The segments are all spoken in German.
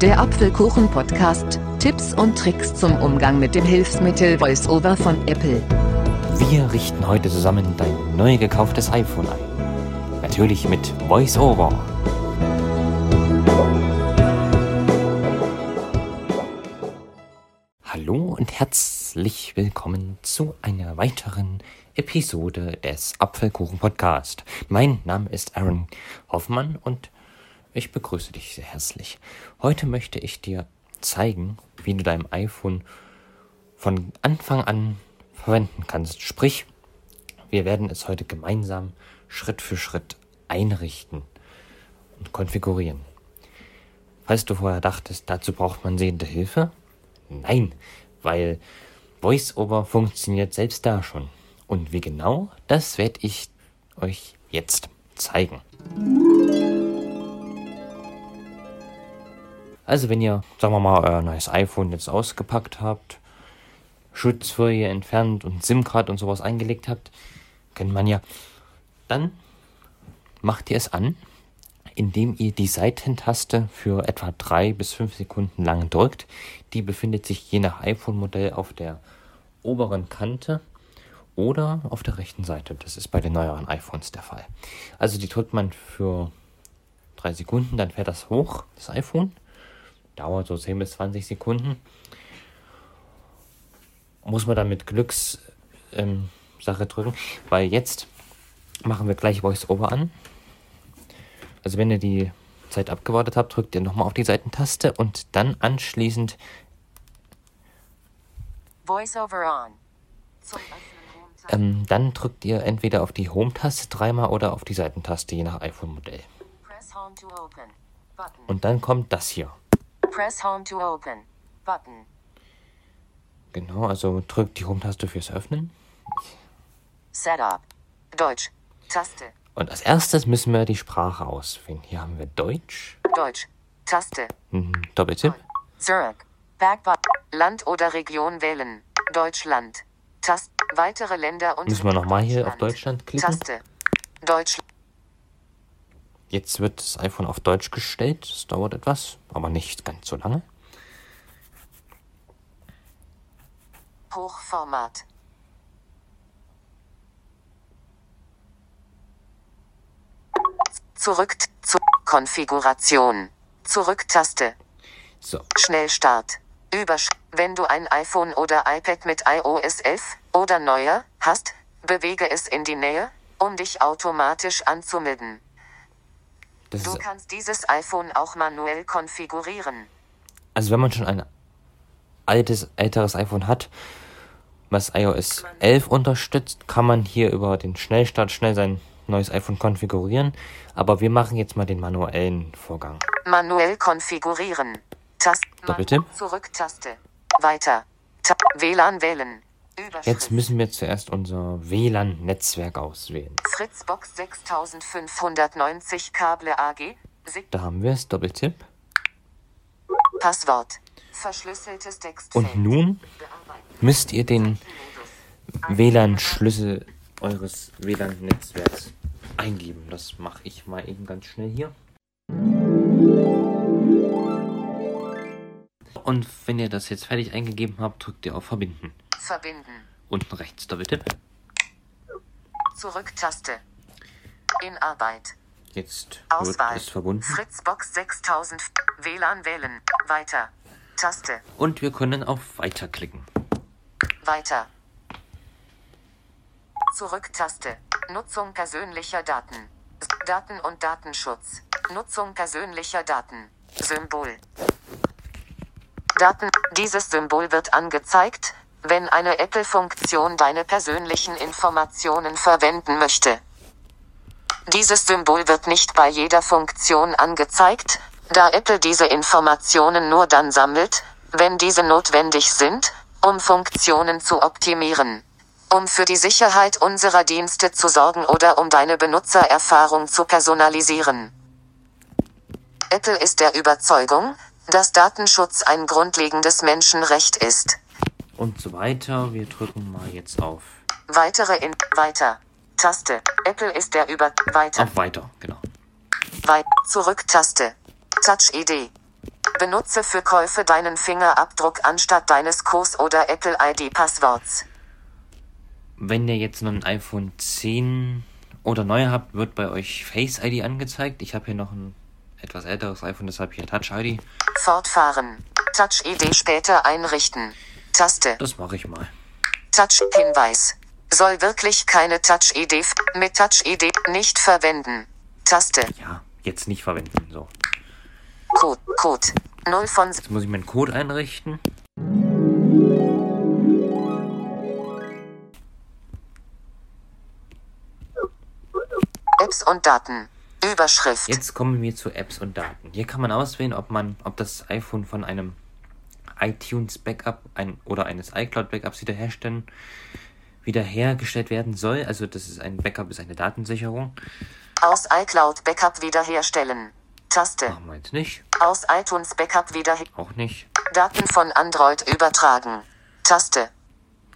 Der Apfelkuchen-Podcast. Tipps und Tricks zum Umgang mit dem Hilfsmittel VoiceOver von Apple. Wir richten heute zusammen dein neu gekauftes iPhone ein. Natürlich mit VoiceOver. Hallo und herzlich willkommen zu einer weiteren Episode des Apfelkuchen Podcast. Mein Name ist Aaron Hoffmann und ich begrüße dich sehr herzlich. Heute möchte ich dir zeigen, wie du dein iPhone von Anfang an verwenden kannst. Sprich, wir werden es heute gemeinsam Schritt für Schritt einrichten und konfigurieren. Falls du vorher dachtest, dazu braucht man sehende Hilfe? Nein, weil VoiceOver funktioniert selbst da schon. Und wie genau, das werde ich euch jetzt zeigen. Also wenn ihr, sagen wir mal, euer neues iPhone jetzt ausgepackt habt, Schutzfolie entfernt und SIM-Card und sowas eingelegt habt, kennt man ja, dann macht ihr es an, indem ihr die Seitentaste für etwa drei bis fünf Sekunden lang drückt. Die befindet sich je nach iPhone-Modell auf der oberen Kante oder auf der rechten Seite. Das ist bei den neueren iPhones der Fall. Also die drückt man für drei Sekunden, dann fährt das hoch, das iPhone dauert so 10 bis 20 Sekunden. Muss man dann mit Glückssache ähm, drücken, weil jetzt machen wir gleich VoiceOver an. Also wenn ihr die Zeit abgewartet habt, drückt ihr nochmal auf die Seitentaste und dann anschließend VoiceOver on. Ähm, dann drückt ihr entweder auf die Home-Taste dreimal oder auf die Seitentaste, je nach iPhone-Modell. Und dann kommt das hier. Press Home to open. Button. Genau, also drückt die Home-Taste fürs Öffnen. Setup. Deutsch. Taste. Und als erstes müssen wir die Sprache auswählen. Hier haben wir Deutsch. Deutsch. Taste. Mhm, Doppeltipp. Zurück. Backbutton. Land oder Region wählen. Deutschland. Taste. Weitere Länder und. Müssen wir nochmal hier auf Deutschland klicken? Taste. Deutschland. Jetzt wird das iPhone auf Deutsch gestellt. Das dauert etwas, aber nicht ganz so lange. Hochformat. Zurück zur Konfiguration. Zurücktaste. So. Schnellstart. Übersch Wenn du ein iPhone oder iPad mit iOS 11 oder neuer hast, bewege es in die Nähe, um dich automatisch anzumelden. Das du kannst dieses iPhone auch manuell konfigurieren. Also wenn man schon ein altes, älteres iPhone hat, was iOS 11 unterstützt, kann man hier über den Schnellstart schnell sein neues iPhone konfigurieren. Aber wir machen jetzt mal den manuellen Vorgang. Manuell konfigurieren. Taste. Doppeltipp. Zurück-Taste. Weiter. Ta WLAN wählen. Jetzt müssen wir zuerst unser WLAN-Netzwerk auswählen. Fritzbox 6590 Kable AG. Da haben wir es, Doppeltipp. Passwort. Verschlüsseltes Textfeld. Und nun müsst ihr den WLAN-Schlüssel eures WLAN-Netzwerks eingeben. Das mache ich mal eben ganz schnell hier. Und wenn ihr das jetzt fertig eingegeben habt, drückt ihr auf Verbinden. Verbinden. Unten rechts Doppeltipp. Zurück-Taste. In Arbeit. Jetzt Auswahl. wird es verbunden. Fritzbox 6000. WLAN wählen. Weiter. Taste. Und wir können auf Weiter klicken. Weiter. Zurück-Taste. Nutzung persönlicher Daten. Daten und Datenschutz. Nutzung persönlicher Daten. Symbol. Daten. Dieses Symbol wird angezeigt, wenn eine Apple-Funktion deine persönlichen Informationen verwenden möchte. Dieses Symbol wird nicht bei jeder Funktion angezeigt, da Apple diese Informationen nur dann sammelt, wenn diese notwendig sind, um Funktionen zu optimieren. Um für die Sicherheit unserer Dienste zu sorgen oder um deine Benutzererfahrung zu personalisieren. Apple ist der Überzeugung, dass Datenschutz ein grundlegendes Menschenrecht ist und so weiter. Wir drücken mal jetzt auf Weitere in Weiter. Taste. Apple ist der über Weiter. Auf Weiter, genau. Weit Zurück Taste. Touch ID. Benutze für Käufe deinen Fingerabdruck anstatt deines Codes oder Apple ID-Passworts. Wenn ihr jetzt noch ein iPhone 10 oder neuer habt, wird bei euch Face ID angezeigt. Ich habe hier noch ein etwas älteres iPhone, deshalb hier Touch ID. Fortfahren. Touch ID später einrichten. Taste. Das mache ich mal. Touch Hinweis. Soll wirklich keine Touch ID mit Touch ID nicht verwenden. Taste. Ja, jetzt nicht verwenden. So. Code. Code. 0 von. Jetzt muss ich meinen Code einrichten. Apps und Daten. Überschrift. Jetzt kommen wir zu Apps und Daten. Hier kann man auswählen, ob man, ob das iPhone von einem iTunes Backup ein, oder eines iCloud Backups wiederherstellen, wiederhergestellt werden soll. Also das ist ein Backup, ist eine Datensicherung. Aus iCloud Backup wiederherstellen. Taste. Machen wir jetzt nicht. Aus iTunes Backup wiederherstellen. Auch nicht. Daten von Android übertragen. Taste.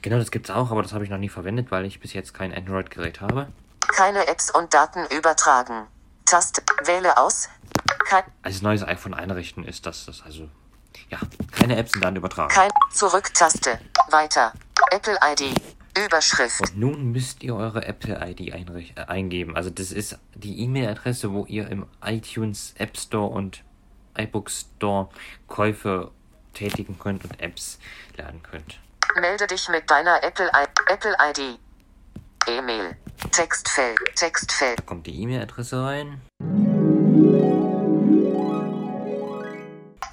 Genau, das gibt's auch, aber das habe ich noch nie verwendet, weil ich bis jetzt kein Android-Gerät habe. Keine Apps und Daten übertragen. Taste. Wähle aus. Kein Als neues iPhone einrichten ist das, das also ja, keine Apps und Daten übertragen. Kein Zurück-Taste. Weiter. Apple ID. Überschrift. Und nun müsst ihr eure Apple ID äh, eingeben. Also das ist die E-Mail-Adresse, wo ihr im iTunes App Store und iBook Store Käufe tätigen könnt und Apps laden könnt. Melde dich mit deiner Apple, I Apple ID. E-Mail. Textfeld. Textfeld. Da kommt die E-Mail-Adresse rein.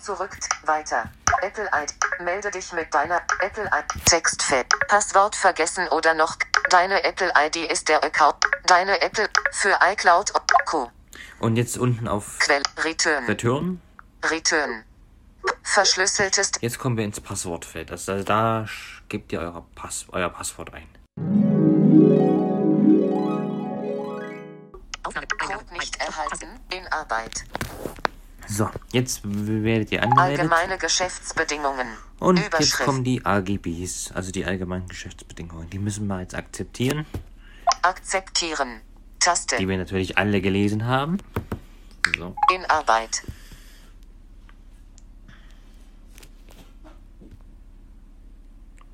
Zurück. Weiter. Apple ID. Melde dich mit deiner Apple ID. Textfeld. Passwort vergessen oder noch. Deine Apple ID ist der Account. Deine Apple für iCloud und Co. Und jetzt unten auf Quell. Return. Return. Return. Verschlüsseltes. Jetzt kommen wir ins Passwortfeld. Also da gebt ihr euer, Pass, euer Passwort ein. Code nicht erhalten. In Arbeit. So, jetzt werdet ihr angemeldet. Allgemeine Geschäftsbedingungen. Und jetzt kommen die AGBs, also die allgemeinen Geschäftsbedingungen. Die müssen wir jetzt akzeptieren. Akzeptieren. Taste. Die wir natürlich alle gelesen haben. So. In Arbeit.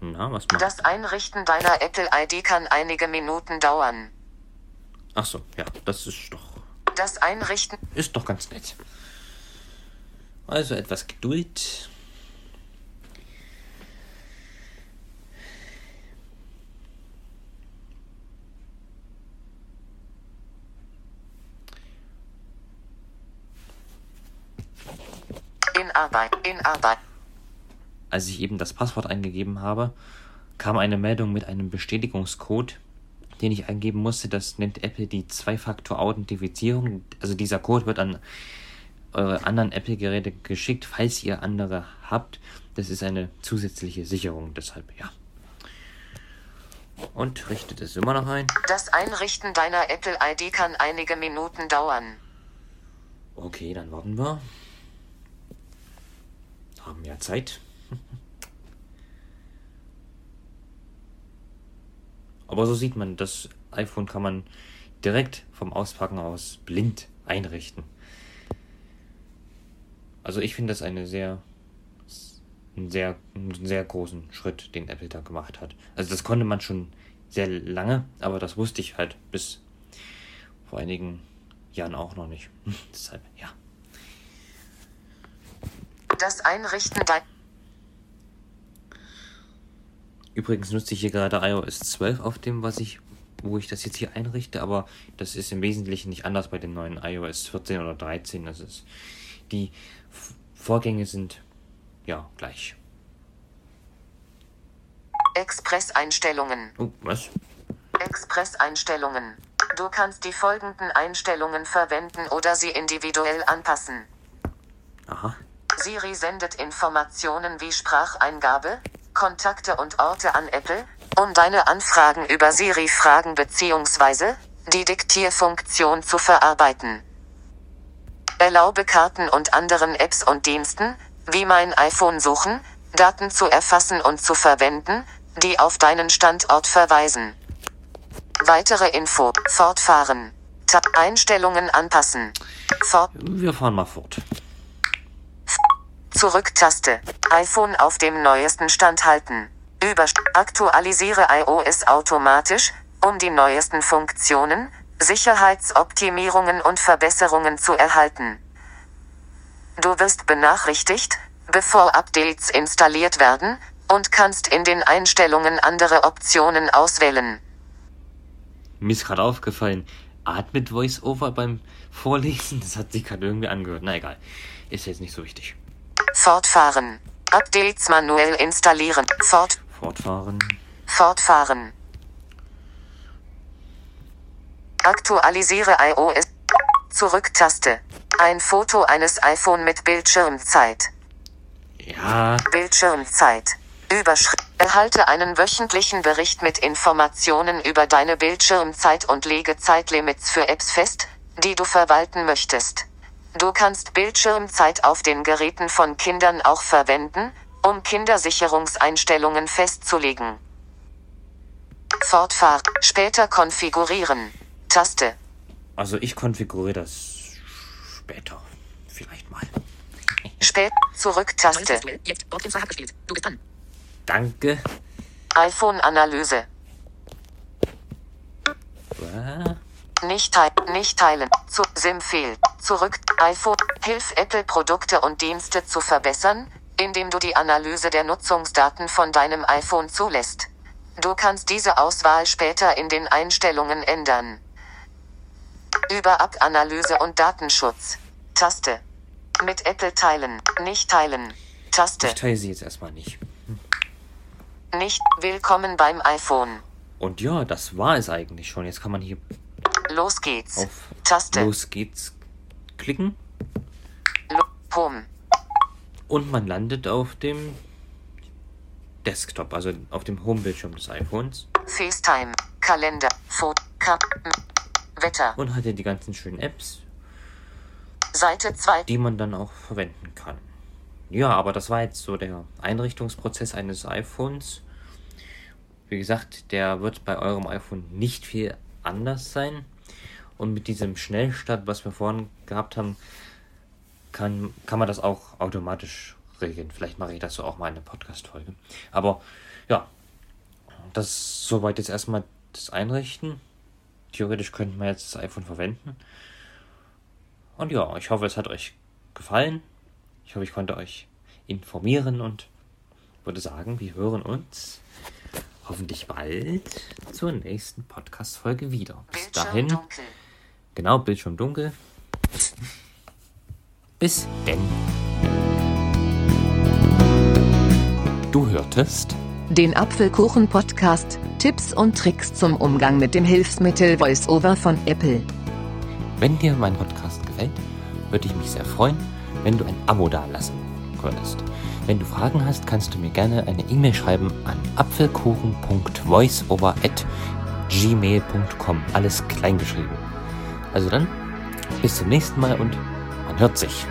Na, was macht Das Einrichten deiner Apple ID kann einige Minuten dauern. Ach so, ja, das ist doch. Das Einrichten ist doch ganz nett. Also etwas Geduld. In Arbeit, in Arbeit. Als ich eben das Passwort eingegeben habe, kam eine Meldung mit einem Bestätigungscode, den ich eingeben musste. Das nennt Apple die Zwei-Faktor-Authentifizierung. Also dieser Code wird an eure anderen Apple-Geräte geschickt, falls ihr andere habt. Das ist eine zusätzliche Sicherung, deshalb ja. Und richtet es immer noch ein. Das Einrichten deiner Apple ID kann einige Minuten dauern. Okay, dann warten wir. Haben ja Zeit. Aber so sieht man, das iPhone kann man direkt vom Auspacken aus blind einrichten. Also ich finde das eine sehr, einen sehr, einen sehr großen Schritt, den Apple da gemacht hat. Also das konnte man schon sehr lange, aber das wusste ich halt bis vor einigen Jahren auch noch nicht. Deshalb, ja. Das Einrichten dein Übrigens nutze ich hier gerade iOS 12 auf dem, was ich, wo ich das jetzt hier einrichte, aber das ist im Wesentlichen nicht anders bei den neuen iOS 14 oder 13. Das ist die Vorgänge sind ja gleich. Express-Einstellungen. Oh, was? Express-Einstellungen. Du kannst die folgenden Einstellungen verwenden oder sie individuell anpassen. Aha. Siri sendet Informationen wie Spracheingabe, Kontakte und Orte an Apple, um deine Anfragen über Siri Fragen bzw. die Diktierfunktion zu verarbeiten. Erlaube Karten und anderen Apps und Diensten, wie mein iPhone suchen, Daten zu erfassen und zu verwenden, die auf deinen Standort verweisen. Weitere Info. Fortfahren. Tab Einstellungen anpassen. Fort. Wir fahren mal fort. Zurücktaste. iPhone auf dem neuesten Stand halten. Über Aktualisiere iOS automatisch, um die neuesten Funktionen, Sicherheitsoptimierungen und Verbesserungen zu erhalten. Du wirst benachrichtigt, bevor Updates installiert werden, und kannst in den Einstellungen andere Optionen auswählen. Mir ist gerade aufgefallen, atmet VoiceOver beim Vorlesen? Das hat sich gerade irgendwie angehört. Na egal, ist jetzt nicht so wichtig. Fortfahren. Updates manuell installieren. Fort. Fortfahren. Fortfahren. Aktualisiere iOS. Zurücktaste. Ein Foto eines iPhone mit Bildschirmzeit. Ja. Bildschirmzeit. Überschrift. Erhalte einen wöchentlichen Bericht mit Informationen über deine Bildschirmzeit und lege Zeitlimits für Apps fest, die du verwalten möchtest. Du kannst Bildschirmzeit auf den Geräten von Kindern auch verwenden, um Kindersicherungseinstellungen festzulegen. Fortfahren. Später konfigurieren. Taste. Also ich konfiguriere das später. Vielleicht mal. Spät. Zurück-Taste. Danke. iPhone-Analyse. Nicht, teil nicht teilen. Zu SIM fehlt. Zurück. iPhone. Hilf Apple Produkte und Dienste zu verbessern, indem du die Analyse der Nutzungsdaten von deinem iPhone zulässt. Du kannst diese Auswahl später in den Einstellungen ändern. Über App-Analyse und Datenschutz. Taste. Mit Apple teilen. Nicht teilen. Taste. Ich teile sie jetzt erstmal nicht. Nicht willkommen beim iPhone. Und ja, das war es eigentlich schon. Jetzt kann man hier Los geht's. auf Taste. Los geht's klicken Home. und man landet auf dem Desktop, also auf dem Homebildschirm des iPhones FaceTime. Kalender. Foto. Wetter. und hat hier die ganzen schönen Apps, Seite 2. die man dann auch verwenden kann. Ja, aber das war jetzt so der Einrichtungsprozess eines iPhones. Wie gesagt, der wird bei eurem iPhone nicht viel anders sein. Und mit diesem Schnellstart, was wir vorhin gehabt haben, kann, kann man das auch automatisch regeln. Vielleicht mache ich dazu auch mal eine Podcast-Folge. Aber ja, das ist soweit jetzt erstmal das Einrichten. Theoretisch könnten wir jetzt das iPhone verwenden. Und ja, ich hoffe, es hat euch gefallen. Ich hoffe, ich konnte euch informieren und würde sagen, wir hören uns hoffentlich bald zur nächsten Podcast-Folge wieder. Bis dahin. dunkel. Genau, Bildschirm dunkel. Bis denn. Du hörtest Den Apfelkuchen-Podcast. Tipps und Tricks zum Umgang mit dem Hilfsmittel VoiceOver von Apple. Wenn dir mein Podcast gefällt, würde ich mich sehr freuen, wenn du ein Abo dalassen könntest. Wenn du Fragen hast, kannst du mir gerne eine E-Mail schreiben an apfelkuchen.voiceover@gmail.com. Alles klein geschrieben. Also dann, bis zum nächsten Mal und man hört sich.